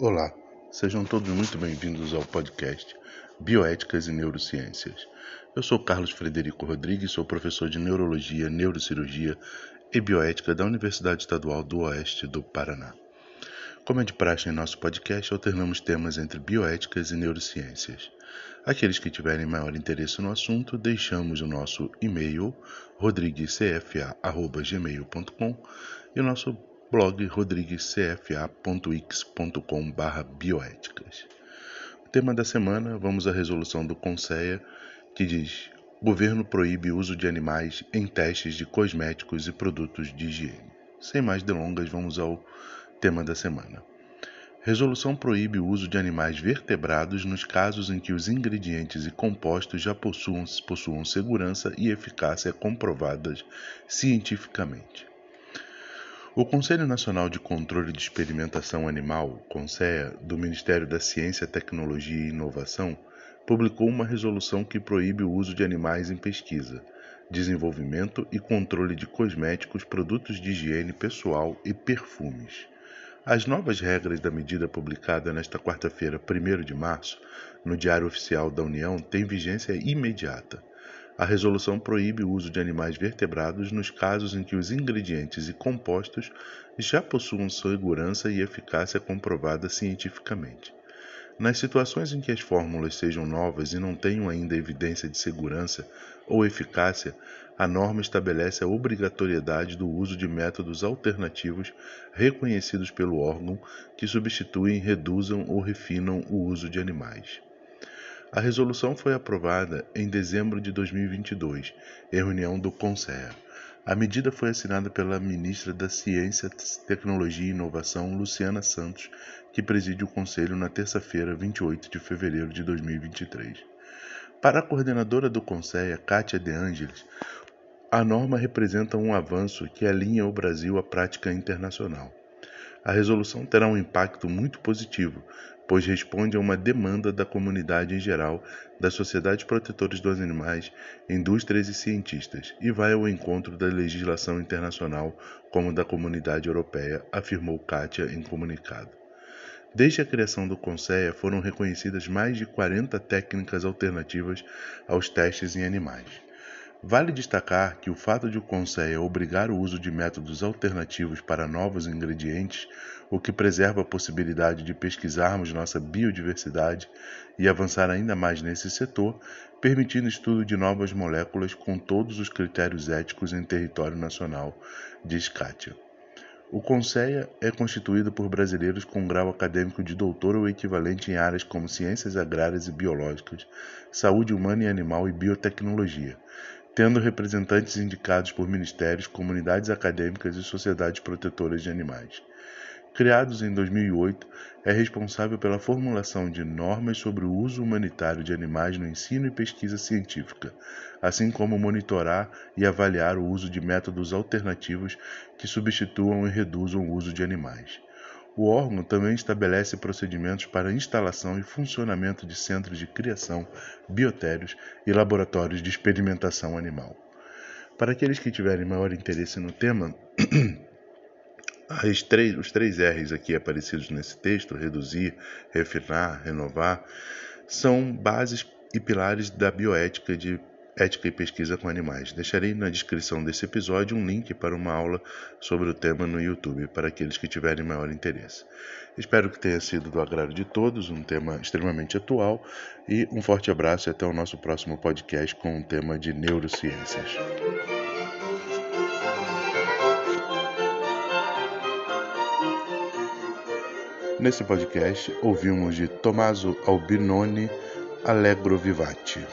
Olá, sejam todos muito bem-vindos ao podcast Bioéticas e Neurociências. Eu sou Carlos Frederico Rodrigues, sou professor de Neurologia, Neurocirurgia e Bioética da Universidade Estadual do Oeste do Paraná. Como é de praxe em nosso podcast, alternamos temas entre bioéticas e neurociências. Aqueles que tiverem maior interesse no assunto, deixamos o nosso e-mail rodriguescfa.gmail.com e o nosso blog rodriguescfa.x.com.br bioéticas. O tema da semana, vamos à resolução do Conceia, que diz: Governo proíbe uso de animais em testes de cosméticos e produtos de higiene. Sem mais delongas, vamos ao tema da semana. Resolução proíbe o uso de animais vertebrados nos casos em que os ingredientes e compostos já possuam, possuam segurança e eficácia comprovadas cientificamente. O Conselho Nacional de Controle de Experimentação Animal, CONSEA, do Ministério da Ciência, Tecnologia e Inovação, publicou uma resolução que proíbe o uso de animais em pesquisa, desenvolvimento e controle de cosméticos, produtos de higiene pessoal e perfumes. As novas regras da medida publicada nesta quarta-feira, 1 de março, no Diário Oficial da União, têm vigência imediata. A resolução proíbe o uso de animais vertebrados nos casos em que os ingredientes e compostos já possuam segurança e eficácia comprovada cientificamente. Nas situações em que as fórmulas sejam novas e não tenham ainda evidência de segurança ou eficácia, a norma estabelece a obrigatoriedade do uso de métodos alternativos reconhecidos pelo órgão que substituem, reduzam ou refinam o uso de animais. A resolução foi aprovada em dezembro de 2022, em reunião do CONSEA. A medida foi assinada pela ministra da Ciência, Tecnologia e Inovação, Luciana Santos, que preside o Conselho na terça-feira, 28 de fevereiro de 2023. Para a coordenadora do CONSEA, Kátia De Angelis, a norma representa um avanço que alinha o Brasil à prática internacional. A resolução terá um impacto muito positivo, pois responde a uma demanda da comunidade em geral, das sociedades protetoras dos animais, indústrias e cientistas, e vai ao encontro da legislação internacional como da comunidade europeia, afirmou Kátia em comunicado. Desde a criação do Conceia foram reconhecidas mais de 40 técnicas alternativas aos testes em animais. Vale destacar que o fato de o Conceia obrigar o uso de métodos alternativos para novos ingredientes, o que preserva a possibilidade de pesquisarmos nossa biodiversidade e avançar ainda mais nesse setor, permitindo estudo de novas moléculas com todos os critérios éticos em território nacional, diz Kátia. O Conceia é constituído por brasileiros com grau acadêmico de doutor ou equivalente em áreas como ciências agrárias e biológicas, saúde humana e animal e biotecnologia tendo representantes indicados por ministérios, comunidades acadêmicas e sociedades protetoras de animais. Criados em 2008, é responsável pela formulação de normas sobre o uso humanitário de animais no ensino e pesquisa científica, assim como monitorar e avaliar o uso de métodos alternativos que substituam e reduzam o uso de animais. O órgão também estabelece procedimentos para instalação e funcionamento de centros de criação, biotérios e laboratórios de experimentação animal. Para aqueles que tiverem maior interesse no tema, três, os três R's aqui aparecidos nesse texto, reduzir, refinar, renovar, são bases e pilares da bioética de Ética e Pesquisa com Animais. Deixarei na descrição desse episódio um link para uma aula sobre o tema no YouTube, para aqueles que tiverem maior interesse. Espero que tenha sido do agrado de todos, um tema extremamente atual, e um forte abraço e até o nosso próximo podcast com o tema de neurociências. Nesse podcast, ouvimos de Tommaso Albinoni Allegro Vivati.